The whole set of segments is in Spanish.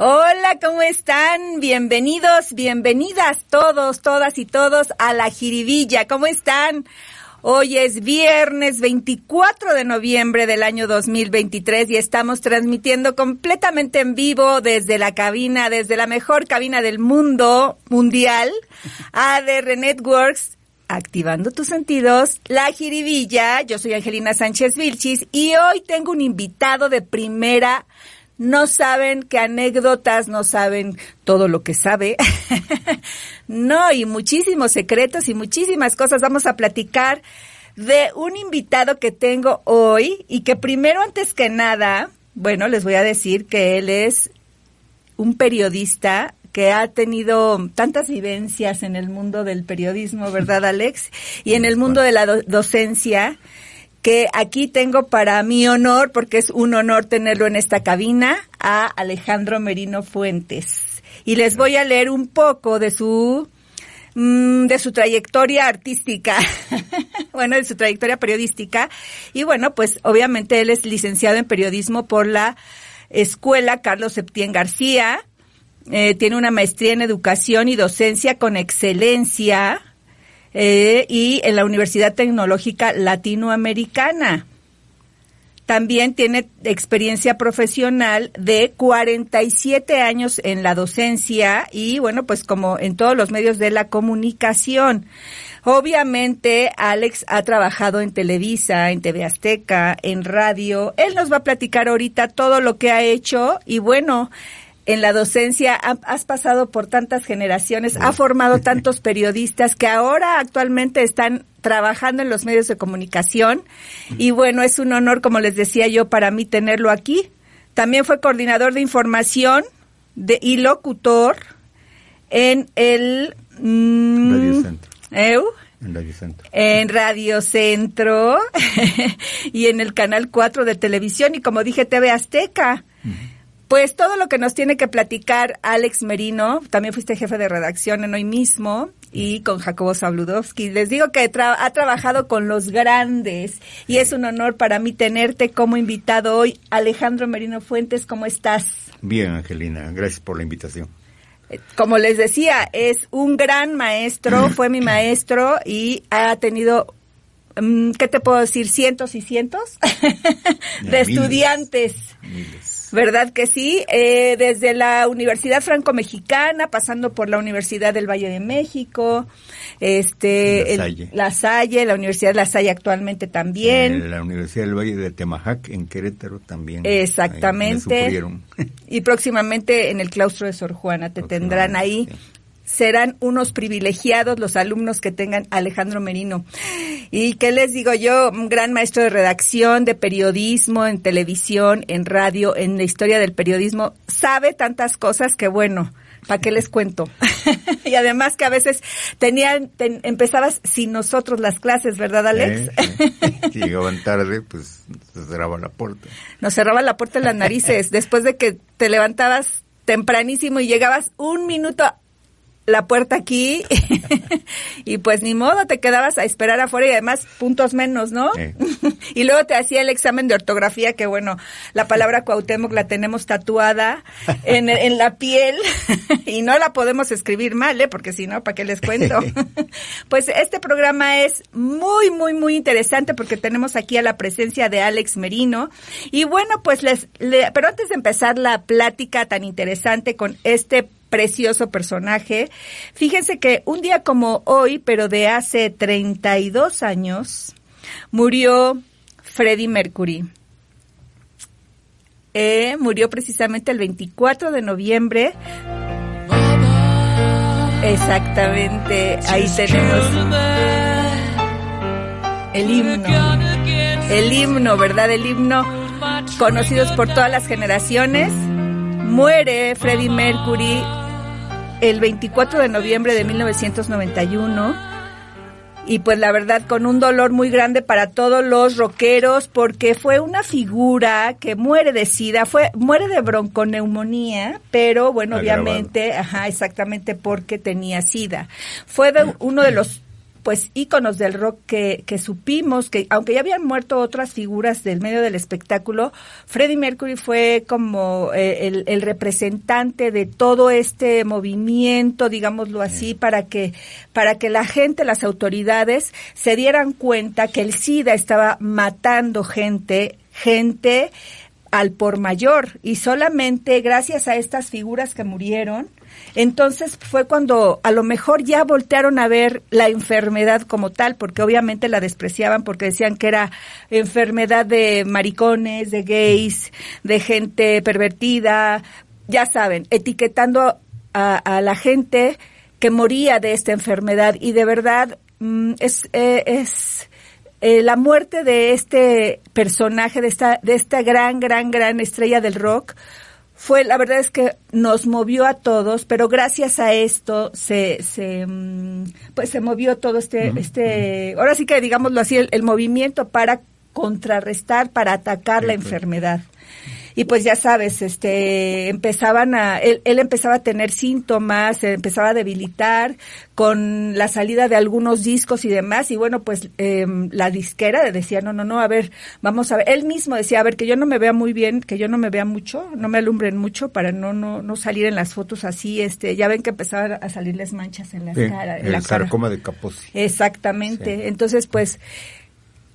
Hola, ¿cómo están? Bienvenidos, bienvenidas todos, todas y todos a la Jiribilla. ¿Cómo están? Hoy es viernes 24 de noviembre del año 2023 y estamos transmitiendo completamente en vivo desde la cabina, desde la mejor cabina del mundo mundial, ADR Networks, activando tus sentidos, la jiribilla. Yo soy Angelina Sánchez Vilchis y hoy tengo un invitado de primera no saben qué anécdotas, no saben todo lo que sabe. no, y muchísimos secretos y muchísimas cosas. Vamos a platicar de un invitado que tengo hoy y que primero, antes que nada, bueno, les voy a decir que él es un periodista que ha tenido tantas vivencias en el mundo del periodismo, ¿verdad, Alex? Y en el mundo de la docencia que aquí tengo para mi honor, porque es un honor tenerlo en esta cabina, a Alejandro Merino Fuentes. Y les voy a leer un poco de su mm, de su trayectoria artística, bueno, de su trayectoria periodística. Y bueno, pues obviamente él es licenciado en periodismo por la Escuela Carlos Septién García. Eh, tiene una maestría en educación y docencia con excelencia eh, y en la Universidad Tecnológica Latinoamericana. También tiene experiencia profesional de 47 años en la docencia y bueno, pues como en todos los medios de la comunicación. Obviamente, Alex ha trabajado en Televisa, en TV Azteca, en radio. Él nos va a platicar ahorita todo lo que ha hecho y bueno, en la docencia, has pasado por tantas generaciones, ha formado tantos periodistas que ahora actualmente están trabajando en los medios de comunicación y bueno, es un honor, como les decía yo, para mí tenerlo aquí. También fue coordinador de información de, y locutor en el... Mm, Radio Centro. En Radio Centro. En Radio Centro y en el Canal 4 de televisión y como dije, TV Azteca. Pues todo lo que nos tiene que platicar Alex Merino, también fuiste jefe de redacción en hoy mismo, y con Jacobo Zabludowski. Les digo que ha trabajado con los grandes y es un honor para mí tenerte como invitado hoy. Alejandro Merino Fuentes, ¿cómo estás? Bien, Angelina, gracias por la invitación. Eh, como les decía, es un gran maestro, fue mi maestro y ha tenido mm, ¿qué te puedo decir? Cientos y cientos de estudiantes. ¿Verdad que sí? Eh, desde la Universidad Franco-Mexicana, pasando por la Universidad del Valle de México, este, la Salle, la, Salle, la Universidad de La Salle actualmente también. la Universidad del Valle de Temajac en Querétaro también. Exactamente. y próximamente en el claustro de Sor Juana te tendrán ahí serán unos privilegiados los alumnos que tengan Alejandro Merino. Y qué les digo yo, un gran maestro de redacción, de periodismo, en televisión, en radio, en la historia del periodismo, sabe tantas cosas que bueno, ¿para qué les cuento? y además que a veces tenían, empezabas sin nosotros las clases, ¿verdad, Alex? Si llegaban tarde, pues se cerraba la puerta. Nos cerraba la puerta en las narices, después de que te levantabas tempranísimo y llegabas un minuto la puerta aquí y pues ni modo, te quedabas a esperar afuera y además puntos menos, ¿no? y luego te hacía el examen de ortografía, que bueno, la palabra Cuauhtémoc la tenemos tatuada en, en la piel y no la podemos escribir mal, ¿eh? Porque si no, ¿para qué les cuento? pues este programa es muy, muy, muy interesante porque tenemos aquí a la presencia de Alex Merino y bueno, pues les, pero antes de empezar la plática tan interesante con este precioso personaje. Fíjense que un día como hoy, pero de hace 32 años, murió Freddie Mercury. Eh, murió precisamente el 24 de noviembre. Exactamente, ahí tenemos el himno. El himno, ¿verdad? El himno conocidos por todas las generaciones. Muere Freddie Mercury el 24 de noviembre de 1991 y pues la verdad con un dolor muy grande para todos los rockeros porque fue una figura que muere de sida, fue muere de bronconeumonía, pero bueno, obviamente, ajá, exactamente porque tenía sida. Fue de uno de los pues íconos del rock que, que supimos que aunque ya habían muerto otras figuras del medio del espectáculo, Freddie Mercury fue como eh, el, el, representante de todo este movimiento, digámoslo así, para que para que la gente, las autoridades se dieran cuenta que el SIDA estaba matando gente, gente al por mayor. Y solamente gracias a estas figuras que murieron entonces fue cuando a lo mejor ya voltearon a ver la enfermedad como tal, porque obviamente la despreciaban porque decían que era enfermedad de maricones, de gays, de gente pervertida, ya saben, etiquetando a, la gente que moría de esta enfermedad. Y de verdad mm, es, eh, es eh, la muerte de este personaje, de esta, de esta gran, gran, gran estrella del rock, fue, la verdad es que nos movió a todos, pero gracias a esto se, se mm, pues se movió todo este, este, ahora sí que digámoslo así, el, el movimiento para contrarrestar, para atacar la enfermedad y pues ya sabes, este, empezaban a, él, él empezaba a tener síntomas, se empezaba a debilitar con la salida de algunos discos y demás, y bueno, pues eh, la disquera decía, no, no, no, a ver, vamos a ver, él mismo decía, a ver, que yo no me vea muy bien, que yo no me vea mucho, no me alumbren mucho para no, no, no salir en las fotos así, este, ya ven que empezaban a salirles manchas en la cara. En el la sarcoma de Kaposi. Exactamente, entonces pues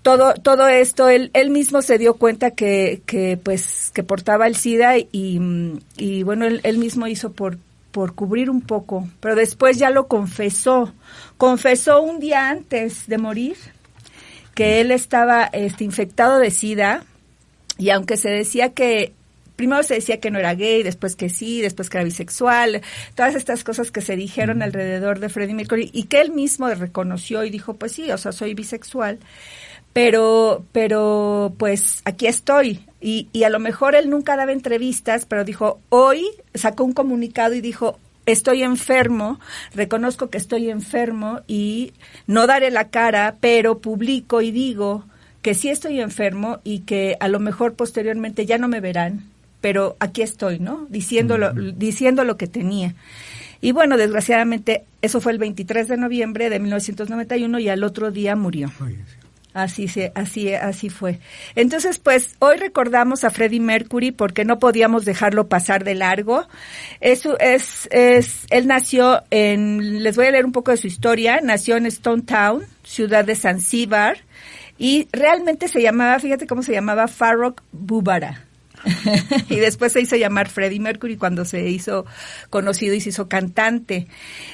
todo todo esto él él mismo se dio cuenta que que pues que portaba el SIDA y, y bueno él, él mismo hizo por por cubrir un poco, pero después ya lo confesó. Confesó un día antes de morir que él estaba este, infectado de SIDA y aunque se decía que primero se decía que no era gay, después que sí, después que era bisexual, todas estas cosas que se dijeron alrededor de Freddie Mercury y que él mismo reconoció y dijo, pues sí, o sea, soy bisexual pero, pero pues aquí estoy. Y, y a lo mejor él nunca daba entrevistas, pero dijo, hoy sacó un comunicado y dijo, estoy enfermo, reconozco que estoy enfermo y no daré la cara, pero publico y digo que sí estoy enfermo y que a lo mejor posteriormente ya no me verán, pero aquí estoy, ¿no? Diciéndolo, diciendo lo que tenía. Y bueno, desgraciadamente, eso fue el 23 de noviembre de 1991 y al otro día murió. Así se, así, así fue. Entonces, pues, hoy recordamos a Freddie Mercury porque no podíamos dejarlo pasar de largo. Eso es, es, él nació en, les voy a leer un poco de su historia, nació en Stone Town, ciudad de Zanzíbar, y realmente se llamaba, fíjate cómo se llamaba, Farrokh Bubara. y después se hizo llamar Freddie Mercury cuando se hizo conocido y se hizo cantante.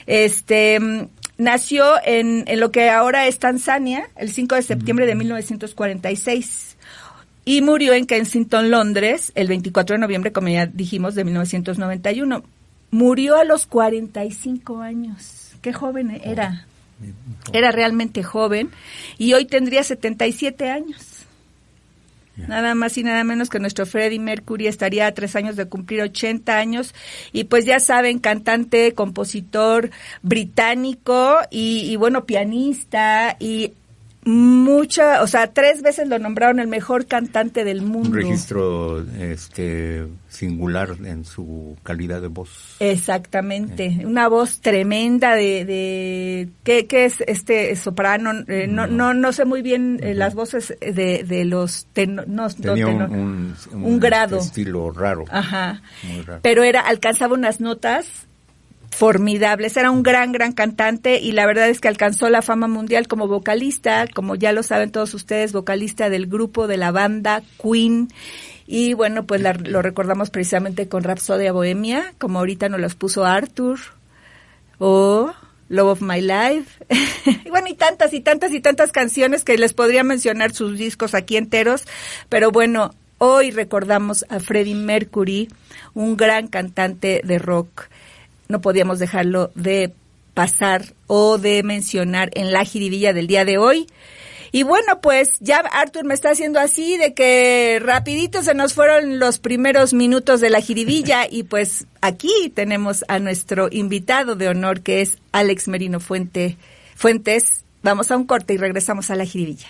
Este, Nació en, en lo que ahora es Tanzania el 5 de septiembre de 1946 y murió en Kensington, Londres, el 24 de noviembre, como ya dijimos, de 1991. Murió a los 45 años. Qué joven era. Era realmente joven y hoy tendría 77 años. Nada más y nada menos que nuestro Freddie Mercury estaría a tres años de cumplir 80 años. Y pues ya saben, cantante, compositor británico y, y bueno, pianista y mucha, o sea, tres veces lo nombraron el mejor cantante del mundo. Un registro este singular en su calidad de voz. Exactamente, una voz tremenda de, de ¿qué, qué es este soprano? Eh, no, no, no sé muy bien eh, las voces de, de los ten, no, Tenía tenor, un, un, un grado. estilo raro. Ajá. Muy raro. Pero era, alcanzaba unas notas formidables. Era un gran, gran cantante y la verdad es que alcanzó la fama mundial como vocalista, como ya lo saben todos ustedes, vocalista del grupo de la banda Queen. Y bueno, pues lo recordamos precisamente con Rapsodia Bohemia, como ahorita nos los puso Arthur, o Love of My Life. y bueno, y tantas y tantas y tantas canciones que les podría mencionar sus discos aquí enteros, pero bueno, hoy recordamos a Freddie Mercury, un gran cantante de rock. No podíamos dejarlo de pasar o de mencionar en la jiribilla del día de hoy. Y bueno, pues ya Arthur me está haciendo así de que rapidito se nos fueron los primeros minutos de la jiribilla y pues aquí tenemos a nuestro invitado de honor que es Alex Merino Fuente, Fuentes. Vamos a un corte y regresamos a la jiribilla.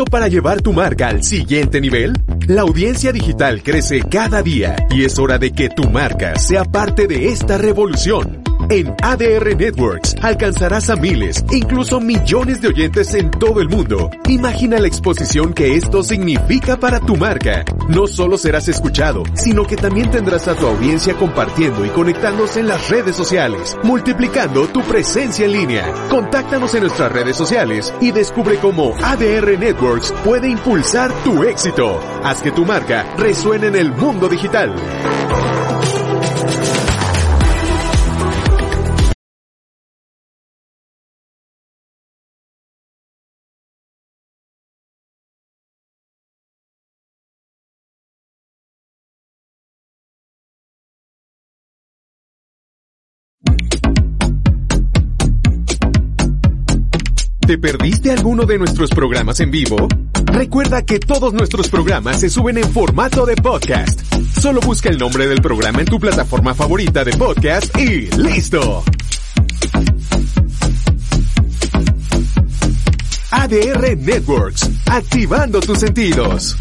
¿Listo para llevar tu marca al siguiente nivel? La audiencia digital crece cada día y es hora de que tu marca sea parte de esta revolución. En ADR Networks alcanzarás a miles, incluso millones de oyentes en todo el mundo. Imagina la exposición que esto significa para tu marca. No solo serás escuchado, sino que también tendrás a tu audiencia compartiendo y conectándose en las redes sociales, multiplicando tu presencia en línea. Contáctanos en nuestras redes sociales y descubre cómo ADR Networks puede impulsar tu éxito. Haz que tu marca resuene en el mundo digital. ¿Te perdiste alguno de nuestros programas en vivo? Recuerda que todos nuestros programas se suben en formato de podcast. Solo busca el nombre del programa en tu plataforma favorita de podcast y ¡listo! ADR Networks, activando tus sentidos.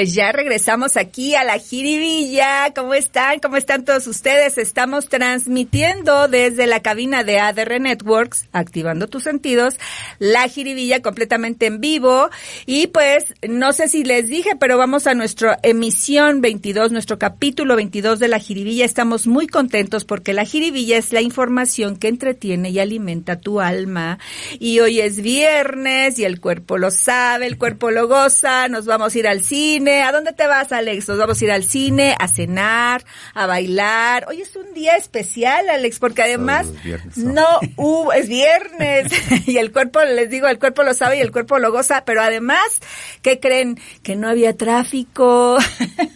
Pues ya regresamos aquí a la Jiribilla. ¿Cómo están? ¿Cómo están todos ustedes? Estamos transmitiendo desde la cabina de ADR Networks, activando tus sentidos, la Jiribilla completamente en vivo. Y pues, no sé si les dije, pero vamos a nuestra emisión 22, nuestro capítulo 22 de la Jiribilla. Estamos muy contentos porque la Jiribilla es la información que entretiene y alimenta tu alma. Y hoy es viernes y el cuerpo lo sabe, el cuerpo lo goza. Nos vamos a ir al cine ¿A dónde te vas, Alex? Nos vamos a ir al cine, a cenar, a bailar. Hoy es un día especial, Alex, porque además no hubo, es viernes y el cuerpo, les digo, el cuerpo lo sabe y el cuerpo lo goza, pero además, ¿qué creen? Que no había tráfico.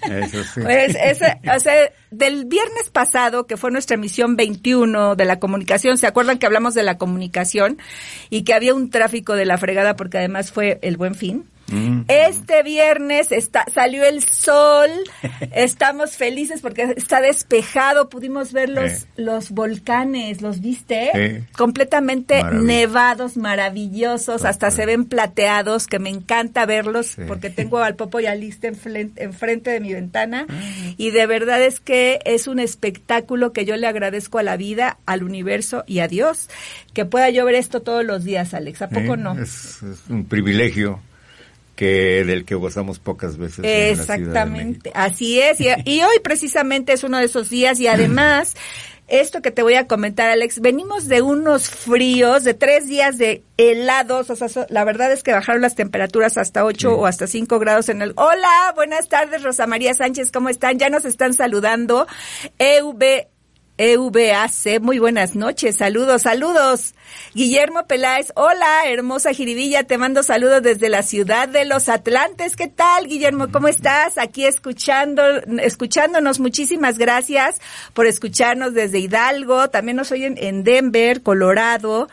Eso sí. Pues ese, o sea, del viernes pasado, que fue nuestra emisión 21 de la comunicación, ¿se acuerdan que hablamos de la comunicación y que había un tráfico de la fregada porque además fue el buen fin? Este viernes está, salió el sol, estamos felices porque está despejado, pudimos ver los, los volcanes, ¿los viste? Completamente nevados, maravillosos, hasta se ven plateados, que me encanta verlos porque tengo al Popo y a Lista enfrente, de mi ventana. Y de verdad es que es un espectáculo que yo le agradezco a la vida, al universo y a Dios, que pueda yo ver esto todos los días, Alex, ¿a poco no? es un privilegio que del que gozamos pocas veces. Exactamente, así es. Y, hoy precisamente es uno de esos días y además, esto que te voy a comentar, Alex, venimos de unos fríos, de tres días de helados, o sea, la verdad es que bajaron las temperaturas hasta 8 o hasta 5 grados en el... Hola, buenas tardes, Rosa María Sánchez, ¿cómo están? Ya nos están saludando. EV EVAC. Muy buenas noches, saludos, saludos. Guillermo Peláez, hola, hermosa Jiribilla, te mando saludos desde la ciudad de los Atlantes. ¿Qué tal, Guillermo? ¿Cómo estás? Aquí escuchando, escuchándonos. Muchísimas gracias por escucharnos desde Hidalgo. También nos oyen en Denver, Colorado.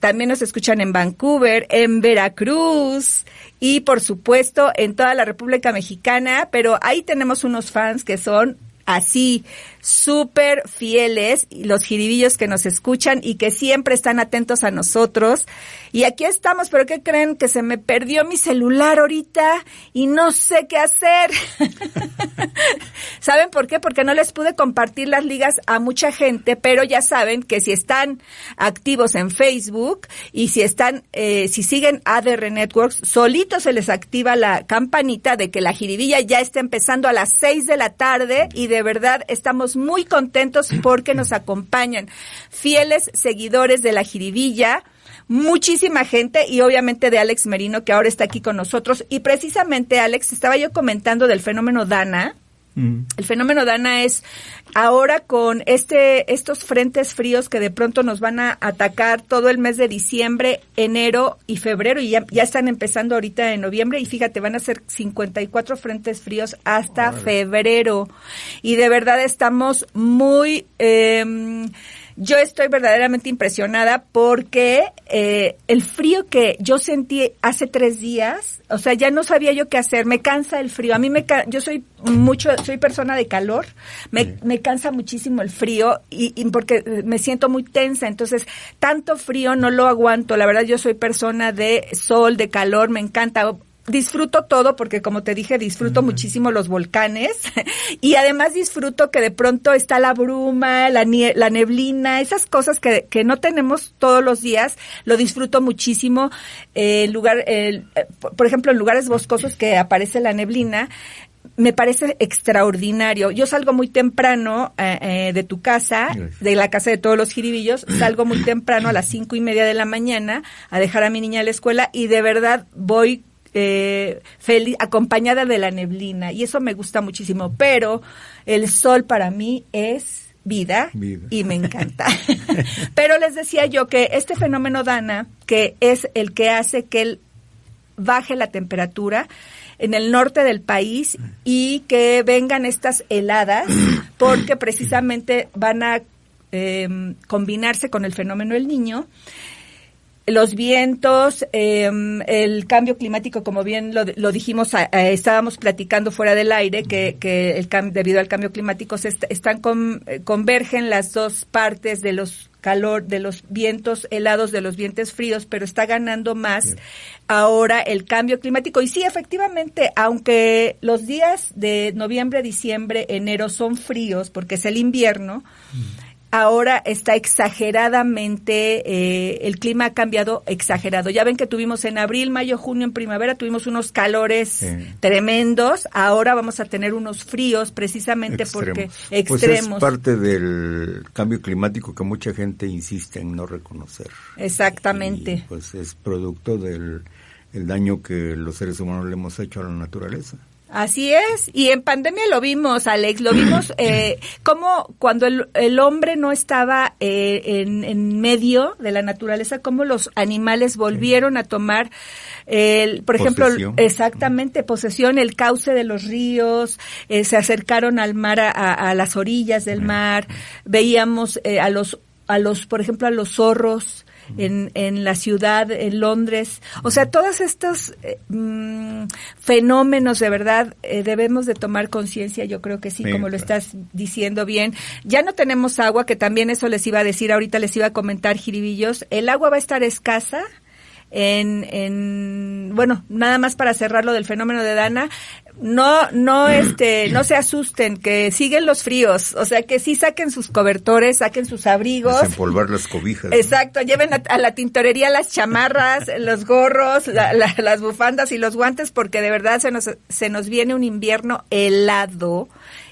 También nos escuchan en Vancouver, en Veracruz y por supuesto en toda la República Mexicana, pero ahí tenemos unos fans que son así súper fieles, los jiribillos que nos escuchan y que siempre están atentos a nosotros. Y aquí estamos, pero ¿qué creen? Que se me perdió mi celular ahorita y no sé qué hacer. ¿Saben por qué? Porque no les pude compartir las ligas a mucha gente, pero ya saben que si están activos en Facebook y si están, eh, si siguen ADR Networks, solito se les activa la campanita de que la jiribilla ya está empezando a las seis de la tarde y de verdad estamos muy contentos porque nos acompañan fieles seguidores de la jiribilla muchísima gente y obviamente de Alex Merino que ahora está aquí con nosotros. Y precisamente, Alex, estaba yo comentando del fenómeno Dana. Mm. El fenómeno Dana es ahora con este estos frentes fríos que de pronto nos van a atacar todo el mes de diciembre, enero y febrero y ya, ya están empezando ahorita en noviembre y fíjate, van a ser 54 frentes fríos hasta febrero. Y de verdad estamos muy eh, yo estoy verdaderamente impresionada porque eh, el frío que yo sentí hace tres días, o sea, ya no sabía yo qué hacer, me cansa el frío. A mí me, yo soy mucho, soy persona de calor, me, me cansa muchísimo el frío y, y, porque me siento muy tensa, entonces tanto frío no lo aguanto. La verdad, yo soy persona de sol, de calor, me encanta disfruto todo porque como te dije, disfruto muchísimo los volcanes y además disfruto que de pronto está la bruma, la, la neblina, esas cosas que, que, no tenemos todos los días, lo disfruto muchísimo. Eh, lugar, eh, por ejemplo, en lugares boscosos que aparece la neblina, me parece extraordinario. Yo salgo muy temprano eh, eh, de tu casa, de la casa de todos los jiribillos, salgo muy temprano a las cinco y media de la mañana a dejar a mi niña a la escuela y de verdad voy eh, feliz, acompañada de la neblina y eso me gusta muchísimo, pero el sol para mí es vida, y me encanta. pero les decía yo que este fenómeno Dana, que es el que hace que él baje la temperatura en el norte del país y que vengan estas heladas porque precisamente van a eh, combinarse con el fenómeno del niño los vientos, em, el cambio climático, como bien lo, lo dijimos, estábamos platicando fuera del aire, que, que el debido al cambio climático se están eh, convergen las dos partes de los calor, de los vientos helados, de los vientos fríos, pero está ganando más ahora el cambio climático. Y sí, efectivamente, aunque los días de noviembre, diciembre, enero son fríos, porque es el invierno, mm ahora está exageradamente, eh, el clima ha cambiado exagerado. Ya ven que tuvimos en abril, mayo, junio, en primavera, tuvimos unos calores tremendos, ahora vamos a tener unos fríos precisamente porque extremos. Pues es parte del cambio climático que mucha gente insiste en no reconocer. Exactamente. pues es producto del el daño que los seres humanos le hemos hecho a la naturaleza. Así es, y en pandemia lo vimos, Alex, lo vimos eh, como cuando el, el, hombre no estaba eh, en, en, medio de la naturaleza, como los animales volvieron a tomar, el, por ejemplo, exactamente, posesión, el cauce de los ríos, eh, se acercaron al mar, a, a, las orillas del mar, veíamos eh, a los, a los, por ejemplo, a los zorros, en, en la ciudad, en Londres. O sea, todos estos eh, mm, fenómenos de verdad eh, debemos de tomar conciencia, yo creo que sí, como lo estás diciendo bien. Ya no tenemos agua, que también eso les iba a decir, ahorita les iba a comentar, Jiribillos. El agua va a estar escasa en, en, bueno, nada más para cerrar lo del fenómeno de Dana, no, no, este, no se asusten, que siguen los fríos, o sea, que sí saquen sus cobertores, saquen sus abrigos. Desempolvar las cobijas. Exacto, lleven a, la tintorería las chamarras, los gorros, las bufandas y los guantes, porque de verdad se nos, se nos viene un invierno helado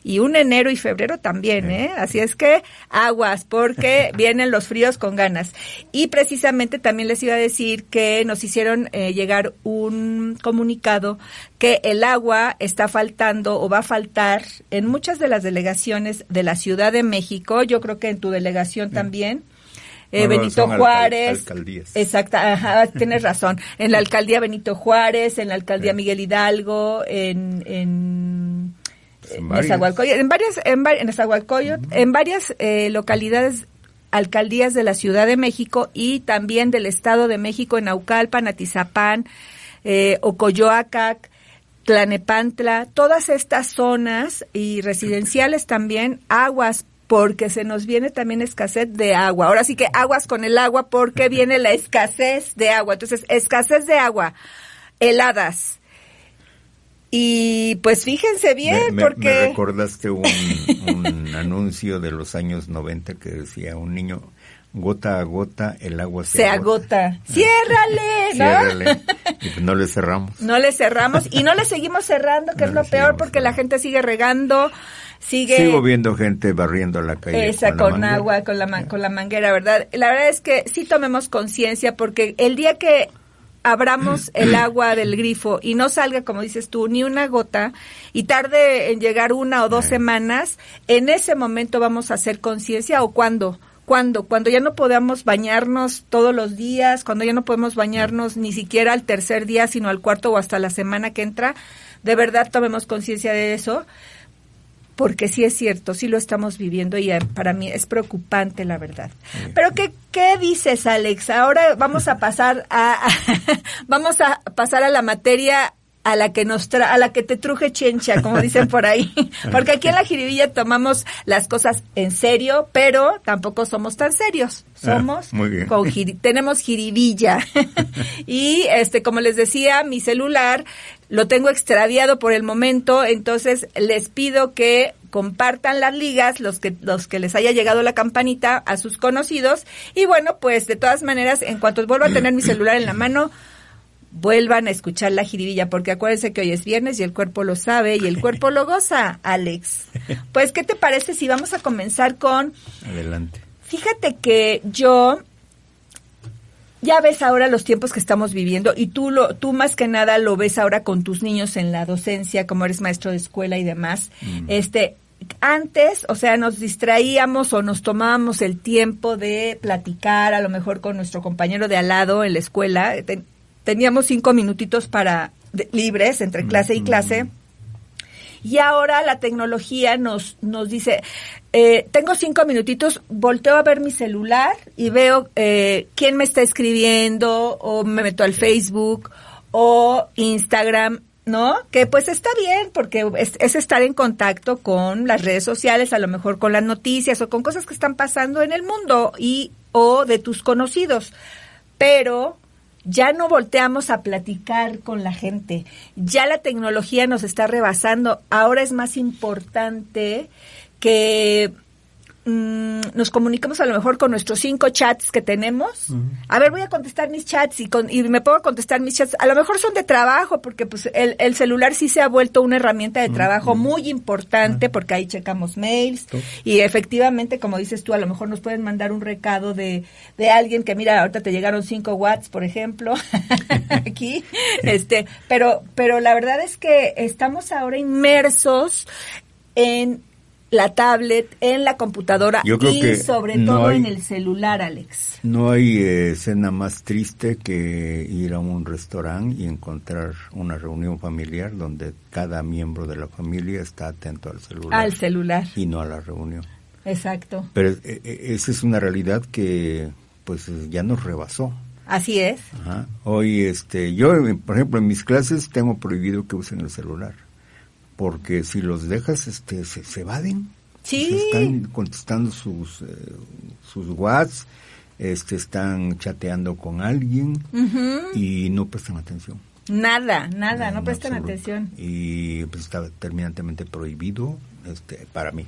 y un enero y febrero también, ¿eh? Así es que aguas, porque vienen los fríos con ganas. Y precisamente también les iba a decir que nos hicieron eh, llegar un comunicado que el agua está faltando o va a faltar en muchas de las delegaciones de la Ciudad de México, yo creo que en tu delegación también. Eh, Benito Juárez. Exacto, tienes razón. En la alcaldía Benito Juárez, en la alcaldía Miguel Hidalgo, en, en, en varias, en varias, en, en varias eh, localidades alcaldías de la Ciudad de México y también del Estado de México en Naucalpan, Atizapán, eh, Ocoyoacac, Tlanepantla, todas estas zonas y residenciales también, aguas porque se nos viene también escasez de agua. Ahora sí que aguas con el agua porque viene la escasez de agua. Entonces, escasez de agua, heladas. Y pues fíjense bien, porque... Me recordaste un, un anuncio de los años 90 que decía un niño, gota a gota el agua se, se agota. Ciérrale, ¿no? Ciérrale. Y pues no le cerramos. No le cerramos y no le seguimos cerrando, que es lo peor porque la gente sigue regando sigue sigo viendo gente barriendo la calle esa con, agua con la con la manguera verdad la verdad es que sí tomemos conciencia porque el día que abramos el agua del grifo y no salga, como dices tú, ni una gota y tarde en llegar una o dos semanas, en ese momento vamos a hacer conciencia o cuando cuando cuando ya no podamos bañarnos todos los días, cuando ya no podemos bañarnos ni siquiera al tercer día, sino al cuarto o hasta la semana que entra, de verdad tomemos conciencia de eso porque sí es cierto, sí lo estamos viviendo y eh, para mí es preocupante la verdad. Pero ¿qué, qué dices, Alex? Ahora vamos a pasar a, vamos a pasar a la materia a la que nos tra a la que te truje chencha, como dicen por ahí. Porque aquí en la jiribilla tomamos las cosas en serio, pero tampoco somos tan serios. Ah, somos con tenemos jiribilla. y este como les decía, mi celular lo tengo extraviado por el momento, entonces les pido que compartan las ligas, los que, los que les haya llegado la campanita a sus conocidos. Y bueno, pues de todas maneras, en cuanto vuelva a tener mi celular en la mano, vuelvan a escuchar la jiribilla, porque acuérdense que hoy es viernes y el cuerpo lo sabe y el cuerpo lo goza, Alex. Pues, ¿qué te parece si vamos a comenzar con... Adelante. Fíjate que yo ya ves ahora los tiempos que estamos viviendo y tú lo tú más que nada lo ves ahora con tus niños en la docencia, como eres maestro de escuela y demás. Mm. Este antes, o sea, nos distraíamos o nos tomábamos el tiempo de platicar a lo mejor con nuestro compañero de al lado en la escuela teníamos cinco minutitos para libres entre clase y clase. Y ahora la tecnología nos, nos dice, eh, tengo cinco minutitos, volteo a ver mi celular y veo eh, quién me está escribiendo o me meto al Facebook o Instagram, ¿no? Que pues está bien porque es, es, estar en contacto con las redes sociales, a lo mejor con las noticias o con cosas que están pasando en el mundo y o de tus conocidos. Pero ya no volteamos a platicar con la gente, ya la tecnología nos está rebasando, ahora es más importante que Mm, nos comunicamos a lo mejor con nuestros cinco chats que tenemos. A ver, voy a contestar mis chats y, con, y me puedo contestar mis chats. A lo mejor son de trabajo, porque pues el, el celular sí se ha vuelto una herramienta de trabajo muy importante, porque ahí checamos mails. Y efectivamente, como dices tú, a lo mejor nos pueden mandar un recado de, de alguien que, mira, ahorita te llegaron cinco watts, por ejemplo, aquí. este, pero, pero la verdad es que estamos ahora inmersos en la tablet, en la computadora y sobre todo en el celular, Alex. No hay eh, escena más triste que ir a un restaurante y encontrar una reunión familiar donde cada miembro de la familia está atento al celular. Al celular. Y no a la reunión. Exacto. Pero eh, eh, esa es una realidad que pues ya nos rebasó. Así es. Hoy, este, yo, por ejemplo, en mis clases tengo prohibido que usen el celular porque si los dejas este se, se evaden. Sí. Están contestando sus eh, sus whats este están chateando con alguien y no prestan atención. Nada nada no, prestan atención. Y pues está terminantemente prohibido este para mí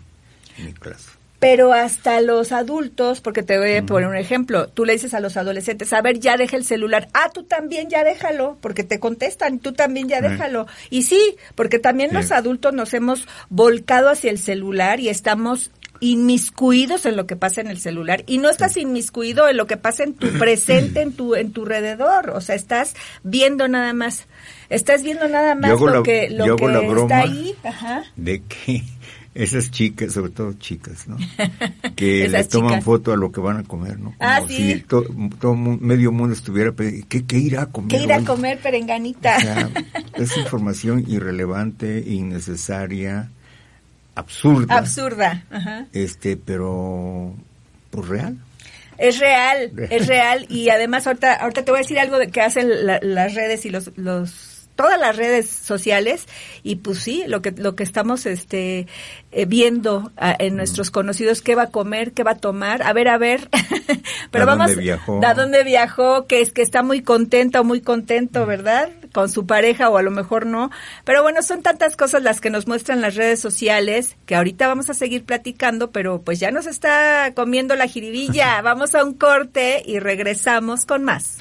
en mi clase pero hasta los adultos, porque te voy a poner un ejemplo, tú le dices a los adolescentes, a ver, ya deja el celular, ah, tú también ya déjalo, porque te contestan, tú también ya déjalo. Y sí, porque también los adultos nos hemos volcado hacia el celular y estamos inmiscuidos en lo que pasa en el celular. Y no estás inmiscuido en lo que pasa en tu presente, en tu en tu alrededor, o sea, estás viendo nada más, estás viendo nada más lo que lo que está ahí, Ajá. de que esas chicas, sobre todo chicas, ¿no? Que le toman foto a lo que van a comer, ¿no? ah, sí. si todo medio mundo estuviera, ¿qué, qué irá a comer? ¿Qué irá a comer, perenganita? O sea, es información irrelevante, innecesaria, absurda. Absurda, Ajá. Este, pero, pues real. Es real, es real y además ahorita, ahorita te voy a decir algo de que hacen las redes y los, los todas las redes sociales y pues sí, lo que lo que estamos este eh, viendo ah, en nuestros conocidos qué va a comer, qué va a tomar, a ver, a ver. Pero ¿A vamos dónde viajó? a dónde viajó, que es que está muy contenta o muy contento, ¿verdad? Con su pareja o a lo mejor no. Pero bueno, son tantas cosas las que nos muestran las redes sociales que ahorita vamos a seguir platicando, pero pues ya nos está comiendo la jiribilla. vamos a un corte y regresamos con más.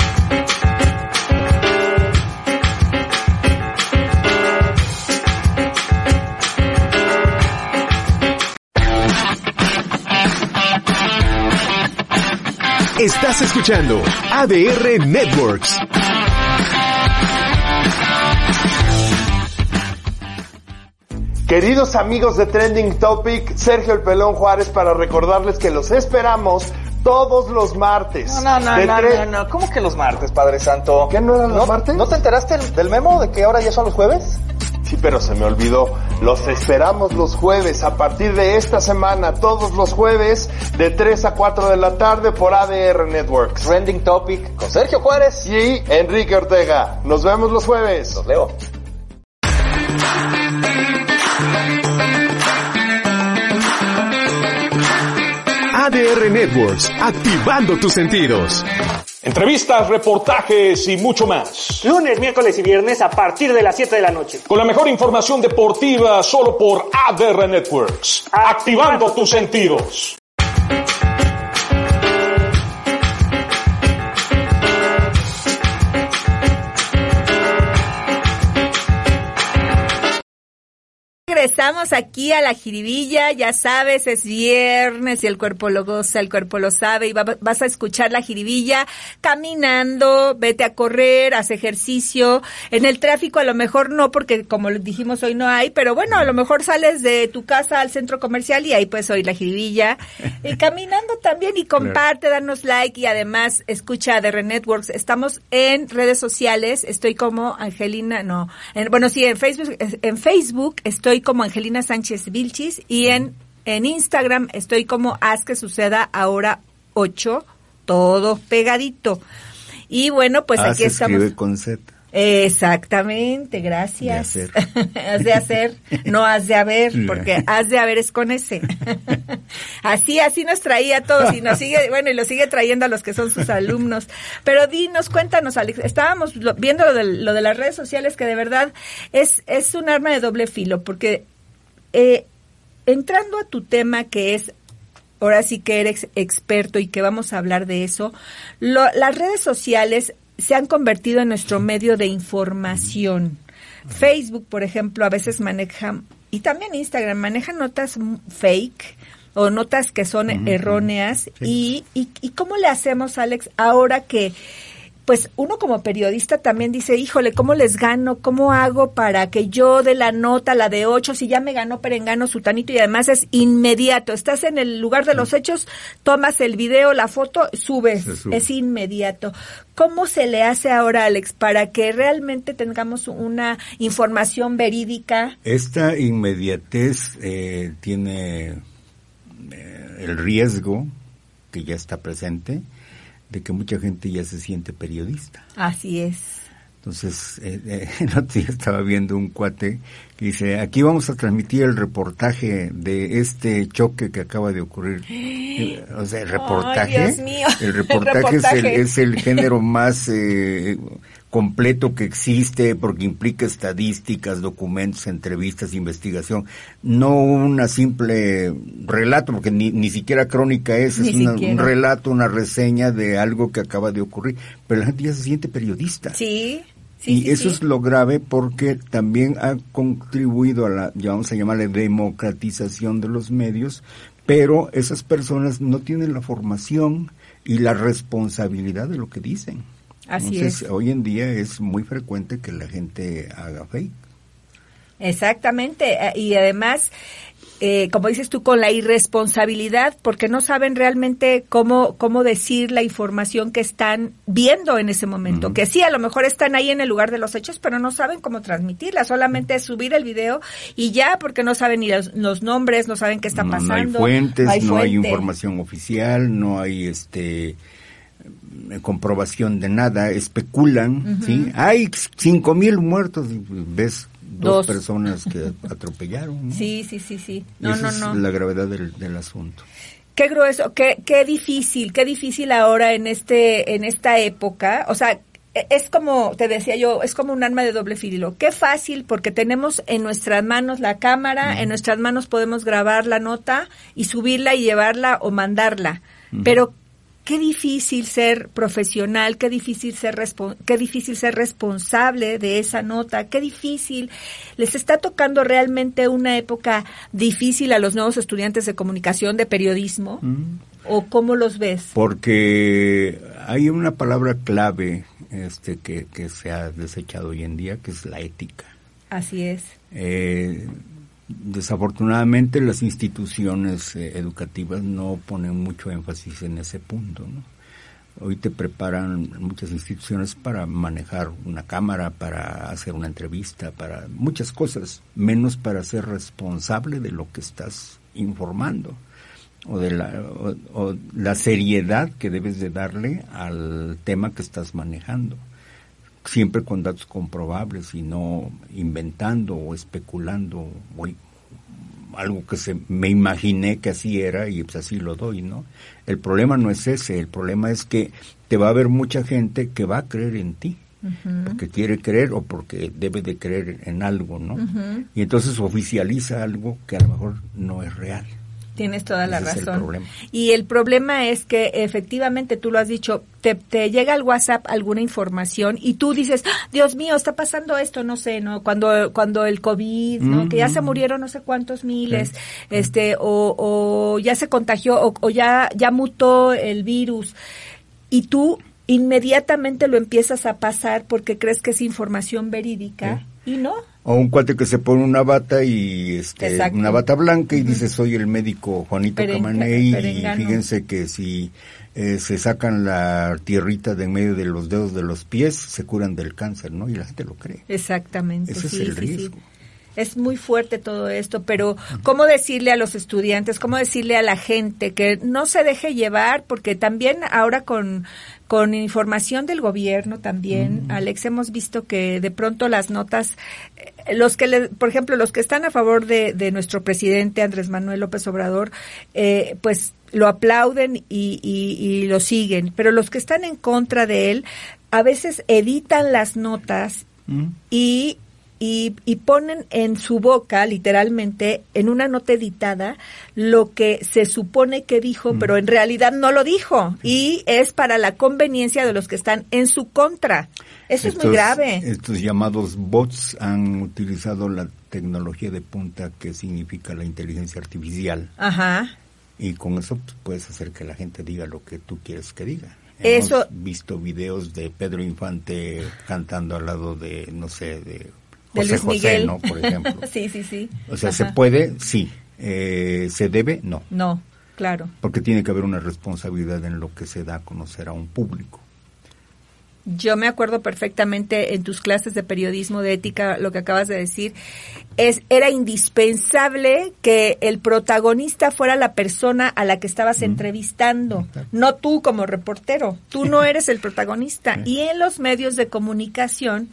Estás escuchando ADR Networks. Queridos amigos de Trending Topic, Sergio El Pelón Juárez para recordarles que los esperamos todos los martes. No, no, no, no, no, ¿Cómo que los martes, Padre Santo? ¿Qué no eran los martes? ¿No te enteraste del memo de que ahora ya son los jueves? Sí, pero se me olvidó. Los esperamos los jueves, a partir de esta semana, todos los jueves, de 3 a 4 de la tarde por ADR Networks. Trending Topic con Sergio Juárez y Enrique Ortega. Nos vemos los jueves. Los leo. ADR Networks, activando tus sentidos. Entrevistas, reportajes y mucho más. Lunes, miércoles y viernes a partir de las 7 de la noche. Con la mejor información deportiva solo por ADR Networks. Activando tus sentidos. Estamos aquí a la jiribilla, ya sabes, es viernes y el cuerpo lo goza, el cuerpo lo sabe y vas a escuchar la jiribilla caminando, vete a correr, haz ejercicio. En el tráfico a lo mejor no, porque como dijimos hoy no hay, pero bueno, a lo mejor sales de tu casa al centro comercial y ahí puedes oír la jiribilla. Y caminando también y comparte, danos like y además escucha de Networks. Estamos en redes sociales, estoy como Angelina, no, bueno, sí, en Facebook, en Facebook estoy como Angelina Sánchez Vilchis y en, en Instagram estoy como Haz que suceda ahora 8, todo pegadito. Y bueno, pues aquí estamos. con Z. Exactamente, gracias. De has de hacer, no has de haber, porque has de haber es con ese. así, así nos traía a todos y nos sigue, bueno, y lo sigue trayendo a los que son sus alumnos. Pero dinos, cuéntanos, Alex, estábamos viendo lo de, lo de las redes sociales que de verdad es, es un arma de doble filo, porque eh, entrando a tu tema que es ahora sí que eres experto y que vamos a hablar de eso, las redes sociales se han convertido en nuestro medio de información. Facebook, por ejemplo, a veces maneja, y también Instagram, maneja notas fake o notas que son erróneas. Y, y, ¿Y cómo le hacemos, Alex, ahora que pues uno como periodista también dice, híjole, ¿cómo les gano? ¿Cómo hago para que yo de la nota, la de ocho, si ya me ganó Perengano Sutanito y además es inmediato? Estás en el lugar de los hechos, tomas el video, la foto, subes, es inmediato. ¿Cómo se le hace ahora, Alex, para que realmente tengamos una información verídica? Esta inmediatez eh, tiene eh, el riesgo que ya está presente de que mucha gente ya se siente periodista. Así es. Entonces, eh, eh, el otro día estaba viendo un cuate que dice, aquí vamos a transmitir el reportaje de este choque que acaba de ocurrir. O sea, el reportaje. Ay, Dios mío. El reportaje, Es, el, es, el, género más eh, completo que existe porque implica estadísticas, documentos, entrevistas, investigación, no una simple relato, porque ni, ni siquiera crónica es, es un relato, una reseña de algo que acaba de ocurrir, pero la gente ya se siente periodista. Sí. y eso es lo grave porque también ha contribuido a la, ya vamos a llamarle democratización de los medios, pero esas personas no tienen la formación y la responsabilidad de lo que dicen. Así es. Hoy en día es muy frecuente que la gente haga fake. Exactamente. Eh, y además, eh, como dices tú, con la irresponsabilidad, porque no saben realmente cómo, cómo decir la información que están viendo en ese momento. Que sí, a lo mejor están ahí en el lugar de los hechos, pero no saben cómo transmitirla. Solamente subir el video y ya, porque no saben ni los, nombres, no saben qué está pasando. No hay fuentes, no hay información oficial, no hay este comprobación de nada, especulan, ¿sí? Hay cinco mil muertos, ves dos, personas que atropellaron. Sí, sí, sí, sí. No, no, no. Es la gravedad del, del asunto. Qué grueso, qué, qué difícil, qué difícil ahora en este, en esta época. O sea, e, es como, te decía yo, es como un arma de doble filo. Qué fácil, porque tenemos en nuestras manos la cámara, en nuestras manos podemos grabar la nota y subirla y llevarla o mandarla. Pero qué difícil ser profesional, qué difícil ser qué difícil ser responsable de esa nota, qué difícil. Les está tocando realmente una época difícil a los nuevos estudiantes de comunicación, de periodismo. Mm. ¿O cómo los ves? Porque hay una palabra clave este, que, que se ha desechado hoy en día, que es la ética. Así es. Eh, desafortunadamente las instituciones eh, educativas no ponen mucho énfasis en ese punto. Hoy te preparan muchas instituciones para manejar una cámara, para hacer una entrevista, para muchas cosas, menos para ser responsable de lo que estás informando o de la, o la seriedad que debes de darle al tema que estás manejando siempre con datos comprobables y no inventando o especulando o algo que se me imaginé que así era y pues así lo doy, ¿no? El problema no es ese, el problema es que te va a haber mucha gente que va a creer en ti. porque quiere creer o porque debe de creer en algo, ¿no? Y entonces oficializa algo que a lo mejor no es real. Tienes toda la razón. y el problema es que efectivamente tú lo has dicho, te, te, llega al WhatsApp alguna información y tú dices, ¡Ah, Dios mío, está pasando esto, no sé, ¿no? Cuando, cuando el COVID, ¿no? Que ya se murieron no sé cuántos miles, este, o, o, ya se contagió, o, o, ya, ya mutó el virus. Y tú inmediatamente lo empiezas a pasar porque crees que es información verídica y no o un cuate que se pone una bata y este una bata blanca y dice soy el médico Juanito Camaney y fíjense que si eh, se sacan la tierrita de en medio de los dedos de los pies se curan del cáncer, ¿no? Y la gente lo cree. Exactamente. Ese es el riesgo. Es muy fuerte todo esto, pero ¿cómo decirle a los estudiantes, cómo decirle a la gente que no se deje llevar? Porque también ahora con con información del gobierno también, mm. Alex, hemos visto que de pronto las notas, eh, los que, le, por ejemplo, los que están a favor de, de nuestro presidente Andrés Manuel López Obrador, eh, pues lo aplauden y, y, y, lo siguen, pero los que están en contra de él a veces editan las notas mm. y y, y, ponen en su boca, literalmente, en una nota editada, lo que se supone que dijo, mm. pero en realidad no lo dijo. Y es para la conveniencia de los que están en su contra. Eso es muy grave. Estos llamados bots han utilizado la tecnología de punta que significa la inteligencia artificial. Ajá. Y con eso pues, puedes hacer que la gente diga lo que tú quieres que diga. Hemos Eso... visto videos de Pedro Infante cantando al lado de, no sé, de José José, ¿no? Por ejemplo. sí, sí, sí. O sea, ¿se puede? Sí. Eh, ¿Se debe? No. No, claro. Porque tiene que haber una responsabilidad en lo que se da a conocer a un público. Yo me acuerdo perfectamente en tus clases de periodismo de ética lo que acabas de decir es era indispensable que el protagonista fuera la persona a la que estabas entrevistando, no tú como reportero. Tú no eres el protagonista y en los medios de comunicación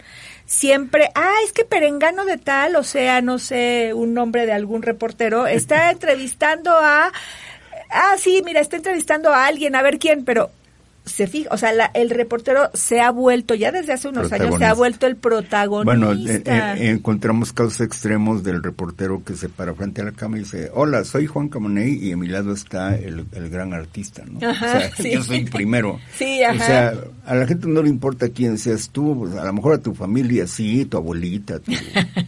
siempre, ah, es que Perengano de tal, o sea, no sé, un nombre de algún reportero, está entrevistando a, ah, sí, mira, está entrevistando a alguien, a ver quién, pero se fija, o sea, la- el reportero se ha vuelto, ya desde hace unos años, se ha vuelto el protagonista. Bueno, eh, eh, encontramos casos extremos del reportero que se para frente a la cámara y dice, hola, soy Juan Camoney y a mi lado está el, el gran artista, ¿no? Ajá, o sea, sí. yo soy primero. Sí, ajá. O sea, a la gente no le importa quién seas tú, pues, a lo mejor a tu familia sí, tu abuelita, tu,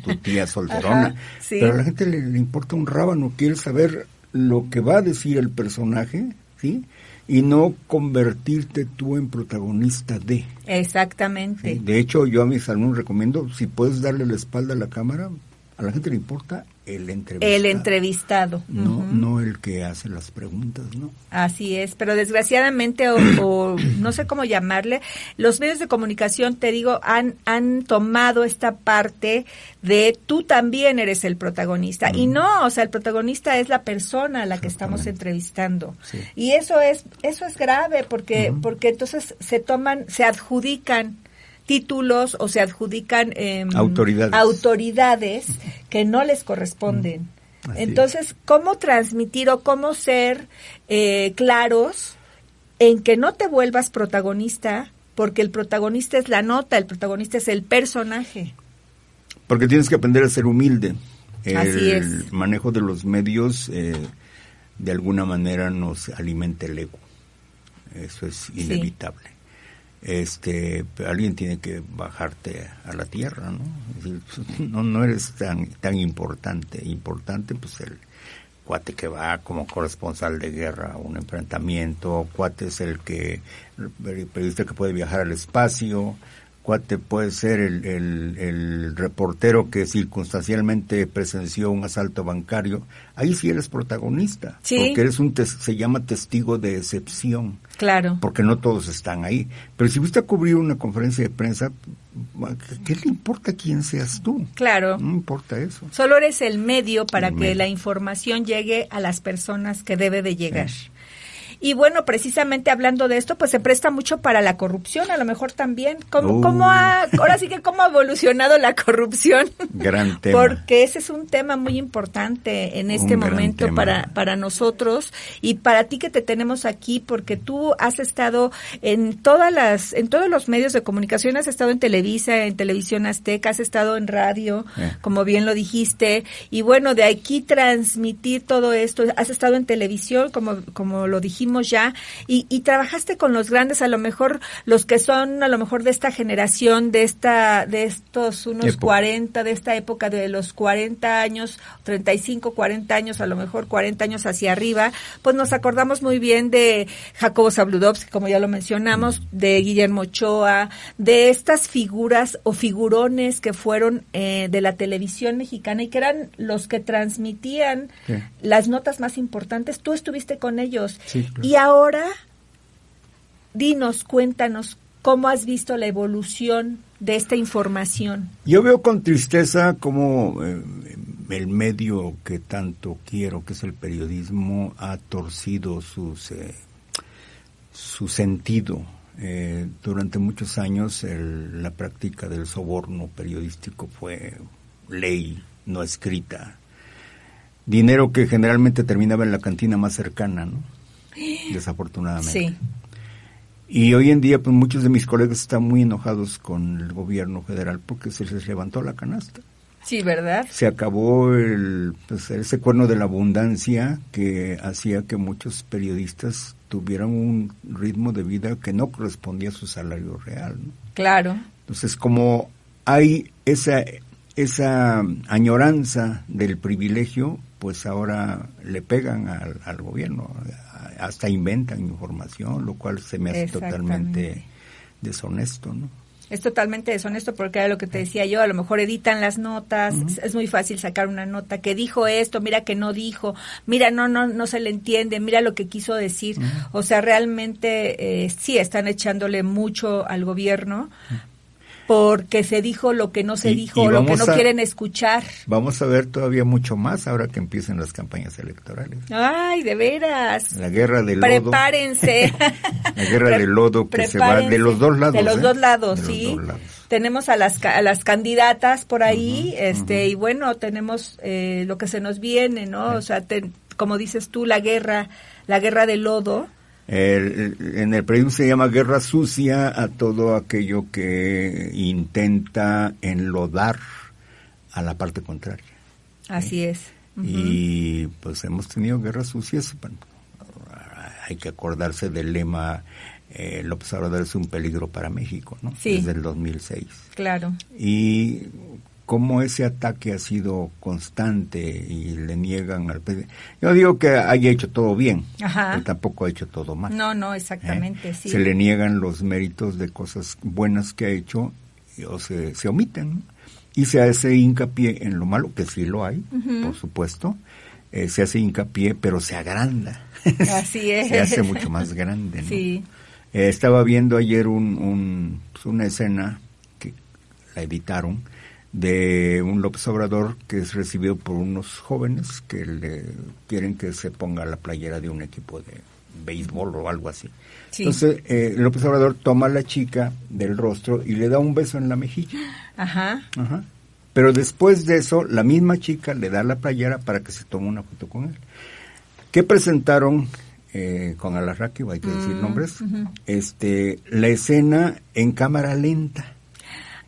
tu tía solterona, Ajá, sí. pero a la gente le, le importa un rábano, quiere saber lo que va a decir el personaje, ¿sí? Y no convertirte tú en protagonista de. Exactamente. Sí, De hecho, yo a mis alumnos recomiendo, si puedes darle la espalda a la cámara, a la gente le importa el entrevistado. El entrevistado. No, no el que hace las preguntas, ¿no? Así es, pero desgraciadamente, o, o no sé cómo llamarle, los medios de comunicación, te digo, han, han tomado esta parte de tú también eres el protagonista. Y no, o sea, el protagonista es la persona a la que estamos entrevistando. Sí. Y eso es, eso es grave, porque, porque entonces se toman, se adjudican títulos o se adjudican em, Autoridades. autoridades que no les corresponden. Así Entonces, ¿cómo transmitir o cómo ser eh, claros en que no te vuelvas protagonista? Porque el protagonista es la nota, el protagonista es el personaje. Porque tienes que aprender a ser humilde. El Así es. manejo de los medios, eh, de alguna manera, nos alimenta el ego. Eso es inevitable. Este, alguien tiene que bajarte a la tierra, ¿no? Pues, no, no eres tan, tan importante. Importante, pues, el cuate que va como corresponsal de guerra a un enfrentamiento, cuate es el que, el periodista que puede viajar al espacio, cuate puede ser el, el, el reportero que circunstancialmente presenció un asalto bancario, ahí sí eres protagonista, Sí. porque eres un tes- se llama testigo de excepción, Claro. porque no todos están ahí. Pero si fuiste a cubrir una conferencia de prensa, ¿qué le importa quién seas tú? Claro. No importa eso. Solo eres el medio para El que medio. la información llegue a las personas que debe de llegar. Y bueno, precisamente hablando de esto, pues se presta mucho para la corrupción, a lo mejor también. ¿Cómo, Uh. cómo ha, ahora sí que cómo ha evolucionado la corrupción? Gran tema. Porque ese es un tema muy importante en este Un momento para, para nosotros y para ti que te tenemos aquí, porque tú has estado en todas las, en todos los medios de comunicación, has estado en Televisa, en Televisión Azteca, has estado en radio, Eh. como bien lo dijiste, y bueno, de aquí transmitir todo esto, has estado en televisión, como, como lo dijimos ya, y, y trabajaste con los grandes, a lo mejor los que son a lo mejor de esta generación, de esta, de estos unos Época. 40, de esta época de los 40 años, 35, 40 años, a lo mejor 40 años hacia arriba, pues nos acordamos muy bien de Jacobo Zabludovsky, como ya lo mencionamos, de Guillermo Ochoa, de estas figuras o figurones que fueron eh, de la televisión mexicana y que eran los que transmitían Sí. las notas más importantes. Tú estuviste con ellos. Sí, claro. Y ahora, dinos, cuéntanos, ¿cómo has visto la evolución de esta información? Yo veo con tristeza cómo eh, el medio que tanto quiero, que es el periodismo, ha torcido sus, eh, su sentido. Eh, durante muchos años el- la práctica del soborno periodístico fue ley no escrita. Dinero que generalmente terminaba en la cantina más cercana, ¿no? Desafortunadamente. Sí. Y hoy en día, pues muchos de mis colegas están muy enojados con el gobierno federal porque se les levantó la canasta. Sí, ¿verdad? Se acabó el, pues, ese cuerno de la abundancia que hacía que muchos periodistas tuvieran un ritmo de vida que no correspondía a su salario real. ¿no? Claro. Entonces, como hay esa, esa añoranza del privilegio, pues ahora le pegan al, al gobierno, hasta inventan información, lo cual se me hace totalmente deshonesto, ¿no? Es totalmente deshonesto porque era lo que te decía yo, a lo mejor editan las notas, es, es muy fácil sacar una nota que dijo esto, mira que no dijo, mira no no no se le entiende, mira lo que quiso decir. O sea, realmente eh, sí están echándole mucho al gobierno porque se dijo lo que no se Y- dijo, y lo que no a- quieren escuchar. Vamos a ver todavía mucho más ahora que empiecen las campañas electorales. Ay, de veras. La guerra del lodo. Prepárense. La guerra del lodo que se va de los dos lados. De los ¿eh? dos lados, De los sí. dos lados. Tenemos a las, a las candidatas por ahí, este, y bueno, tenemos eh, lo que se nos viene, ¿no? O sea, te- como dices tú, la guerra, la guerra del lodo, en el periódico se llama guerra sucia a todo aquello que intenta enlodar a la parte contraria. Así es. Y pues hemos tenido guerras sucias. hay que acordarse del lema eh, López Obrador es un peligro para México, ¿no? Sí. Desde el 2006. Claro. Y cómo ese ataque ha sido constante y le niegan al Yo digo que haya hecho todo bien, pero tampoco ha hecho todo mal. No, no, exactamente, ¿eh? sí. Se le niegan los méritos de cosas buenas que ha hecho o se, se omiten. Y se hace hincapié en lo malo, que sí lo hay, por supuesto. Eh, se hace hincapié, pero se agranda. Así es. se hace mucho más grande. ¿no? Sí. Eh, estaba viendo ayer un, pues, una escena que la editaron de un López Obrador que es recibido por unos jóvenes que le quieren que se ponga la playera de un equipo de béisbol o algo así. Entonces, eh, López Obrador toma a la chica del rostro y le da un beso en la mejilla. Ajá. Ajá. Pero después de eso, la misma chica le da la playera para que se tome una foto con él. ¿Qué presentaron eh, con Alarraqui, hay que decir mm, nombres? este La escena en cámara lenta.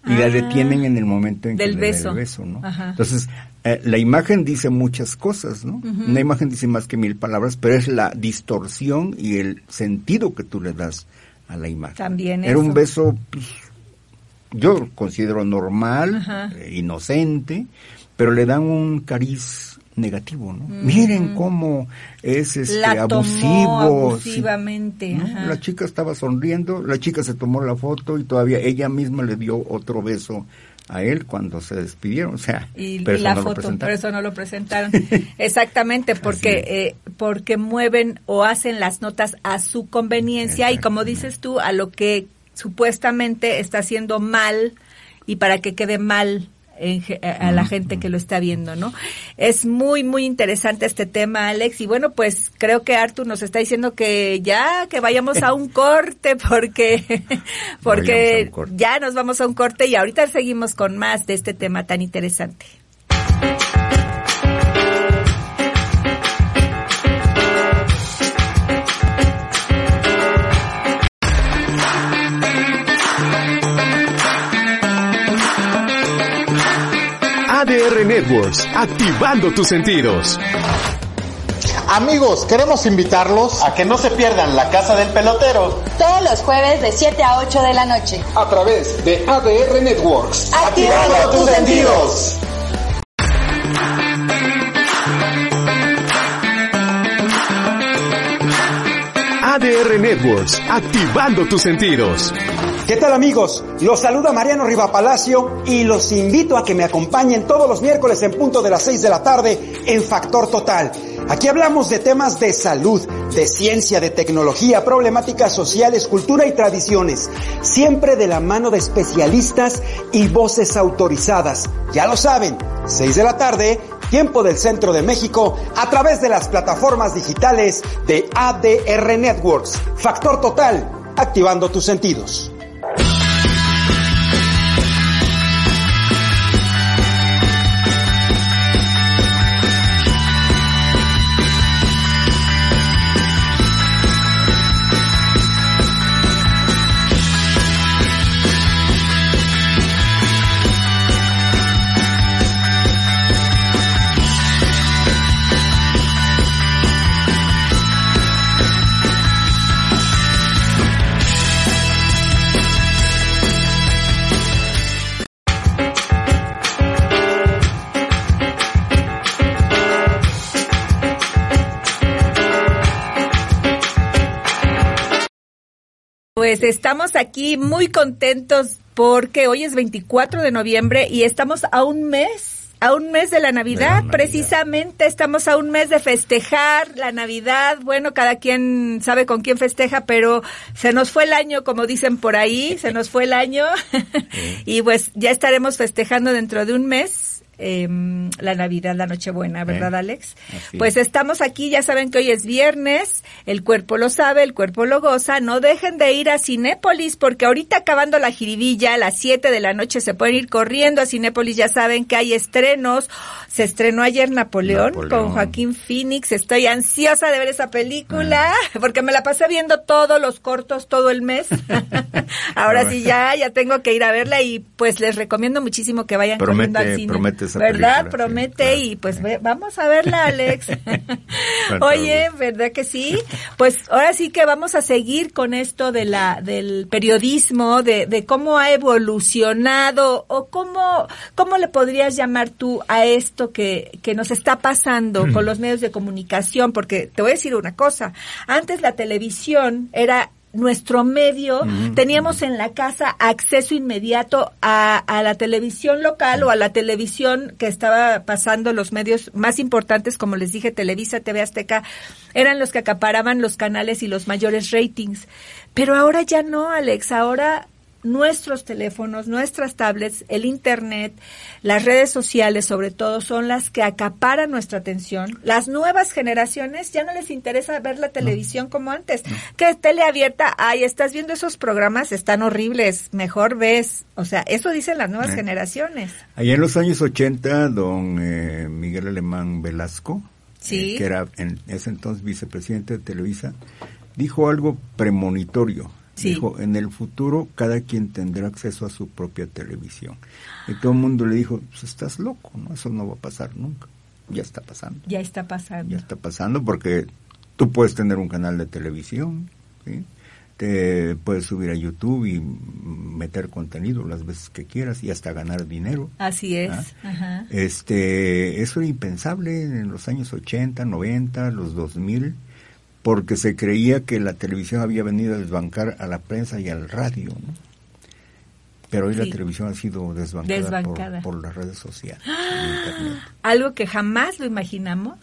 Y la ah. detienen en el momento en que le beso. el beso, ¿no? Entonces, eh, la imagen dice muchas cosas, ¿no? Una imagen dice más que mil palabras, pero es la distorsión y el sentido que tú le das a la imagen. También Era un beso, pues, yo considero normal, eh, inocente, pero le dan un cariz negativo, ¿no? Miren cómo es este abusivo. abusivamente. La chica estaba sonriendo, la chica se tomó la foto y todavía ella misma le dio otro beso a él cuando se despidieron, o sea, y, la foto, por eso no lo presentaron. Exactamente, porque eh, porque mueven o hacen las notas a su conveniencia y como dices tú, a lo que supuestamente está haciendo mal y para que quede mal a la gente que lo está viendo, ¿no? Es muy, muy interesante este tema, Alex. Y bueno, pues creo que Artur nos está diciendo que ya, que vayamos a un corte, porque, porque ya nos vamos a un corte y ahorita seguimos con más de este tema tan interesante. ADR Networks, activando tus sentidos. Amigos, queremos invitarlos a que no se pierdan la Casa del Pelotero. Todos los jueves de 7 a 8 de la noche. A través de ADR Networks. Activando, tus sentidos. ADR Networks, activando tus sentidos. ¿Qué tal amigos? Los saluda Mariano Riva Palacio y los invito a que me acompañen todos los miércoles en punto de las 6 de la tarde en Factor Total. Aquí hablamos de temas de salud, de ciencia, de tecnología, problemáticas sociales, cultura y tradiciones, siempre de la mano de especialistas y voces autorizadas. Ya lo saben, 6 de la tarde, tiempo del centro de México, a través de las plataformas digitales de ADR Networks. Factor Total, activando tus sentidos. Pues estamos aquí muy contentos porque hoy es 24 de noviembre y estamos a un mes a un mes de la Navidad, precisamente estamos a un mes de festejar la Navidad. Bueno, cada quien sabe con quién festeja, pero se nos fue el año, como dicen por ahí, se nos fue el año. y pues ya estaremos festejando dentro de un mes em, la Navidad, la Nochebuena, ¿verdad, Alex? Pues estamos aquí, ya saben que hoy es viernes, el cuerpo lo sabe, el cuerpo lo goza, no dejen de ir a Cinépolis porque ahorita acabando la jiribilla a las 7 de la noche se pueden ir corriendo a Cinépolis, ya saben que hay estrenos, se estrenó ayer Napoleón, con Joaquín Phoenix, estoy ansiosa de ver esa película ah. porque me la pasé viendo todos los cortos todo el mes, ahora sí ya, ya tengo que ir a verla y pues les recomiendo muchísimo que vayan corriendo al cine. ¿Verdad? Promete y pues vamos a verla, Alex. Oye, ¿verdad que sí? Pues ahora sí que vamos a seguir con esto de la del periodismo, de, de cómo ha evolucionado o cómo cómo le podrías llamar tú a esto que que nos está pasando con los medios de comunicación, porque te voy a decir una cosa, antes la televisión era nuestro medio, teníamos en la casa acceso inmediato a, a, la televisión local o a la televisión que estaba pasando los medios más importantes, como les dije, Televisa, TV Azteca, eran los que acaparaban los canales y los mayores ratings. Pero ahora ya no, Alex, ahora nuestros teléfonos, nuestras tablets, el Internet, las redes sociales sobre todo son las que acaparan nuestra atención. Las nuevas generaciones ya no les interesa ver la televisión como antes. Que es tele abierta, ay, estás viendo esos programas, están horribles, mejor ves. O sea, eso dicen las nuevas eh. generaciones. Allá en los años 80, don eh, Miguel Alemán Velasco, eh, que era en ese entonces vicepresidente de Televisa, dijo algo premonitorio Dijo, en el futuro cada quien tendrá acceso a su propia televisión. Y todo el mundo le dijo, pues estás loco, ¿no? Eso no va a pasar nunca. Ya está pasando. Ya está pasando. Ya está pasando porque tú puedes tener un canal de televisión, ¿sí? te puedes subir a YouTube y meter contenido las veces que quieras y hasta ganar dinero. Así es. ¿Ah? Este, eso era impensable en los años 80, 90, los 2000 porque se creía que la televisión había venido a desbancar a la prensa y al radio, ¿no? Pero hoy la televisión ha sido desbancada, Por, las redes sociales. Algo que jamás lo imaginamos.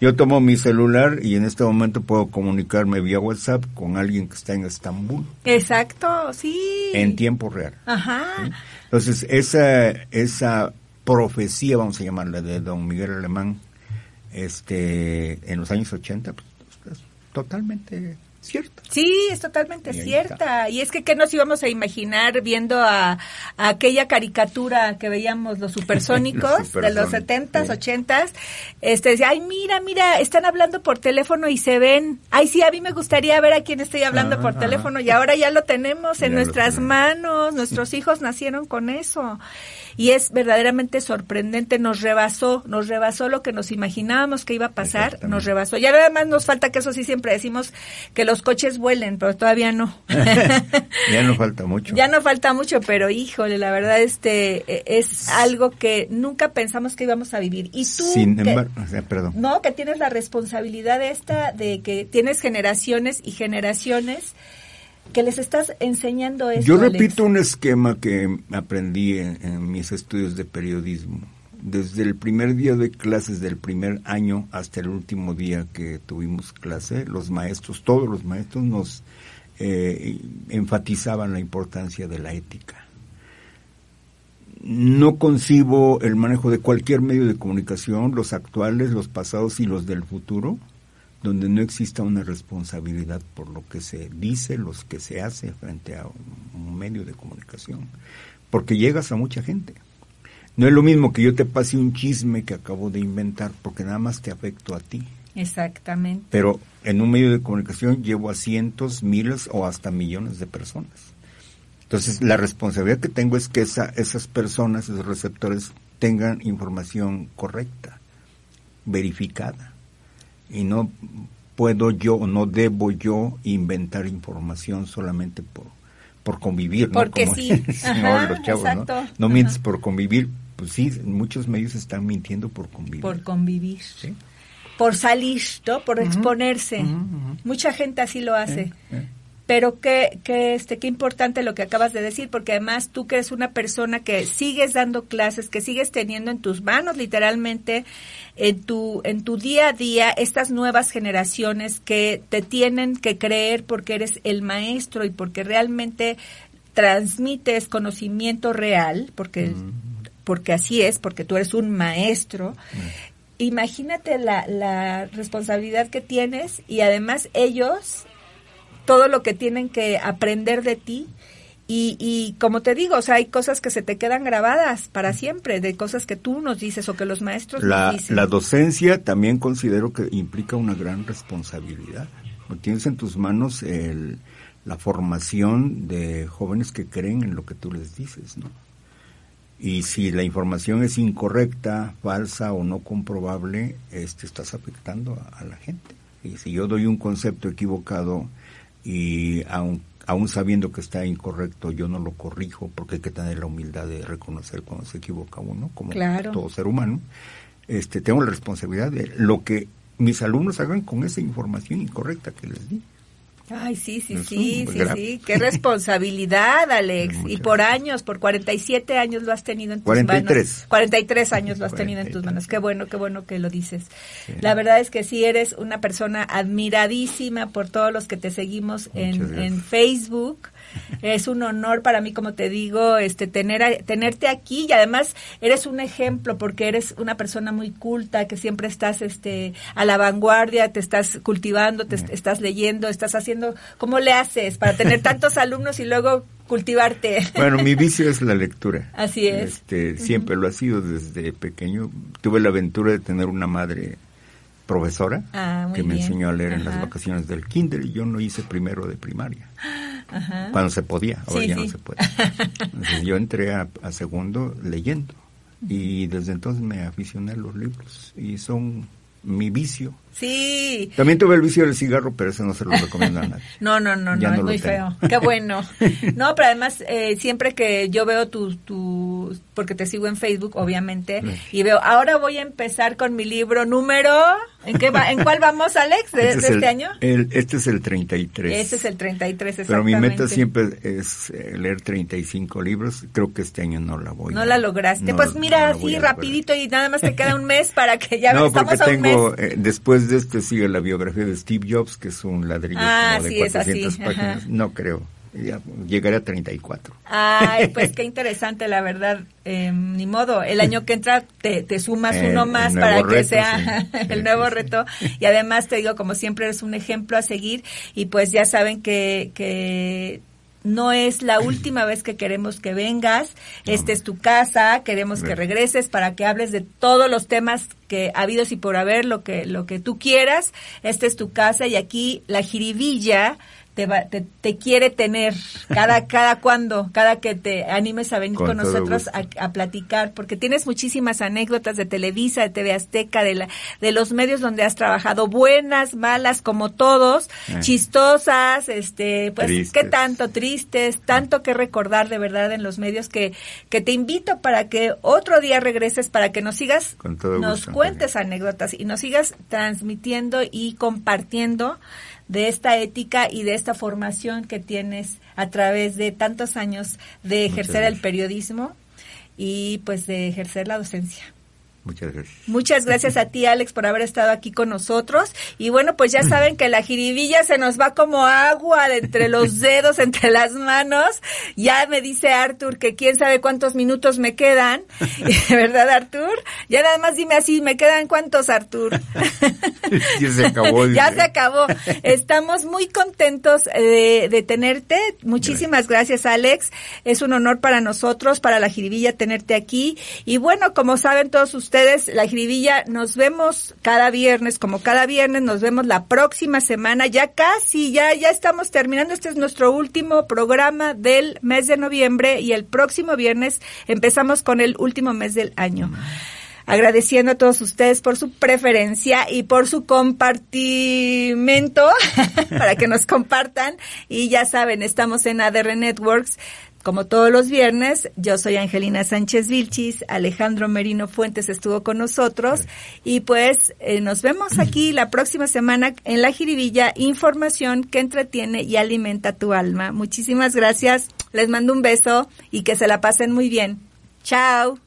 Yo tomo mi celular y en este momento puedo comunicarme vía WhatsApp con alguien que está en Estambul. Exacto, sí. En tiempo real. Ajá. Entonces, esa, esa profecía, vamos a llamarla, de don Miguel Alemán, este, en los años 80, pues, totalmente cierta. Sí, es totalmente cierta. Y es que, ¿qué nos íbamos a imaginar viendo a, aquella caricatura que veíamos los supersónicos, de los setentas, ochentas? Este, decía, ay, mira, mira, están hablando por teléfono y se ven. Ay, sí, a mí me gustaría ver a quién estoy hablando por teléfono y ahora ya lo tenemos en nuestras manos. Nuestros hijos nacieron con eso y es verdaderamente sorprendente, nos rebasó, nos rebasó lo que nos imaginábamos que iba a pasar, nos rebasó. Y además nos falta que eso sí siempre decimos que los coches vuelen, pero todavía no. ya no falta mucho. Ya no falta mucho, pero híjole, la verdad este e, es algo que nunca pensamos que íbamos a vivir. Y tú Sin embargo, perdón. No, que tienes la responsabilidad esta de que tienes generaciones y generaciones que les estás enseñando esto. Yo repito un esquema que aprendí en, mis estudios de periodismo. Desde el primer día de clases del primer año hasta el último día que tuvimos clase, los maestros, todos los maestros nos eh, enfatizaban la importancia de la ética. No concibo el manejo de cualquier medio de comunicación, los actuales, los pasados y los del futuro, donde no exista una responsabilidad por lo que se dice, los que se hace frente a un medio de comunicación, porque llegas a mucha gente. No es lo mismo que yo te pase un chisme que acabo de inventar, porque nada más te afecto a ti. Exactamente. Pero en un medio de comunicación llevo a cientos, miles o hasta millones de personas. Entonces, la responsabilidad que tengo es que esa, esas personas, esos receptores, tengan información correcta, verificada y no puedo yo no debo yo inventar información solamente por por convivir, ¿no? Porque sí. los chavos, ¿no? No mientes por convivir. Pues sí, muchos medios están mintiendo por convivir. Por convivir. ¿Sí? Por salir, ¿no? Por exponerse. Mucha gente así lo hace. Pero qué, qué, este, qué importante lo que acabas de decir, porque además tú que eres una persona que sigues dando clases, que sigues teniendo en tus manos literalmente, en tu, en tu día a día, estas nuevas generaciones que te tienen que creer porque eres el maestro y porque realmente transmites conocimiento real, porque porque así es, porque tú eres un maestro. Imagínate la, la responsabilidad que tienes y además ellos, todo lo que tienen que aprender de ti. Y, y como te digo, o sea, hay cosas que se te quedan grabadas para siempre, de cosas que tú nos dices o que los maestros la, nos dicen. La docencia también considero que implica una gran responsabilidad. Tienes en tus manos el, la formación de jóvenes que creen en lo que tú les dices, ¿no? Y si la información es incorrecta, falsa o no comprobable, este, estás afectando a, a la gente. Y si yo doy un concepto equivocado y aun, aún sabiendo que está incorrecto, yo no lo corrijo porque hay que tener la humildad de reconocer cuando se equivoca uno, como Claro. todo ser humano, este, tengo la responsabilidad de lo que mis alumnos hagan con esa información incorrecta que les di. Ay, sí, sí, sí, sí, sí. Qué responsabilidad, Alex. y por años, por 47 años lo has tenido en tus 43. manos. 43 años lo has tenido en tus 43. manos. Qué bueno, qué bueno que lo dices. La verdad es que sí eres una persona admiradísima por todos los que te seguimos en, en Facebook. Es un honor para mí, como te digo, este tener tenerte aquí y además eres un ejemplo porque eres una persona muy culta que siempre estás este a la vanguardia, te estás cultivando, te est- estás leyendo, estás haciendo ¿cómo le haces para tener tantos alumnos y luego cultivarte? Bueno, mi vicio es la lectura. Así es. Este, siempre lo ha sido desde pequeño. Tuve la aventura de tener una madre profesora Ah, que me bien. enseñó a leer en las vacaciones del kinder y yo no hice primero de primaria. Ajá. Cuando se podía, ahora Sí, ya sí. no se puede. Entonces yo entré a, a segundo leyendo y desde entonces me aficioné a los libros y son mi vicio. Sí. También tuve el vicio del cigarro, pero eso no se lo recomiendo a nadie. No, no, no, Ya no, es muy tengo. feo. Qué bueno. No, pero además, eh, siempre que yo veo tu, tu, porque te sigo en Facebook, obviamente, y veo, ahora voy a empezar con mi libro número, ¿en qué va, en cuál vamos, Alex, de, Este de es este el- año? el- este es el 33. Este es el 33, Pero mi exactamente. meta siempre es eh, leer 35 libros. Creo que este año no la voy No a- la lograste. no- pues mira, no así rapidito y nada más te queda un mes para que ya no, estamos porque a un mes. tengo, eh, después de este sigue la biografía de Steve Jobs, que es un ladrillo Ah, como de sí, es así, 400 páginas. ajá. No creo. Ya, llegaré a 34. Ay, pues qué interesante, la verdad. Eh, ni modo, el año que entra te, te sumas El- uno más para que reto, sea sí. Sí, el nuevo sí. reto. Y además te digo, como siempre eres un ejemplo a seguir y pues ya saben que, que no es la última vez que queremos que vengas. Esta es tu casa, queremos que regreses para que hables de todos los temas que ha habido y por haber, lo que, lo que tú quieras. Esta es tu casa y aquí la jiribilla te, va, te, te quiere tener cada, cada cuando, cada que te animes a venir con, nosotros a, a platicar, porque tienes muchísimas anécdotas de Televisa, de TV Azteca, de, la, de los medios donde has trabajado, buenas, malas, como todos, Eh. chistosas, este, pues, Tristes. qué tanto tristes, tanto que recordar de verdad en los medios que, que te invito para que otro día regreses, para que nos sigas, nos cuentes anécdotas y nos sigas transmitiendo y compartiendo de esta ética y de esta formación que tienes a través de tantos años de ejercer el periodismo y pues de ejercer la docencia. Muchas gracias. Muchas gracias a ti, Alex, por haber estado aquí con nosotros. Y bueno, pues ya saben que la jiribilla se nos va como agua de entre los dedos, entre las manos. Ya me dice Artur que quién sabe cuántos minutos me quedan. ¿Verdad, Artur? Ya nada más dime así, ¿me quedan cuántos, Artur? ya se acabó. ya dice. se acabó. Estamos muy contentos de, de tenerte. Muchísimas gracias, Alex. Es un honor para nosotros, para la jiribilla, tenerte aquí. Y bueno, como saben todos ustedes, la jiribilla, nos vemos cada viernes, como cada viernes, nos vemos la próxima semana. Ya casi, ya, ya estamos terminando. Este es nuestro último programa del mes de noviembre y el próximo viernes empezamos con el último mes del año agradeciendo a todos ustedes por su preferencia y por su compartimento para que nos compartan. Y ya saben, estamos en ADR Networks. Como todos los viernes, yo soy Angelina Sánchez Vilchis, Alejandro Merino Fuentes estuvo con nosotros y pues eh, nos vemos aquí la próxima semana en La Jiribilla, información que entretiene y alimenta tu alma. Muchísimas gracias, les mando un beso y que se la pasen muy bien. Chao.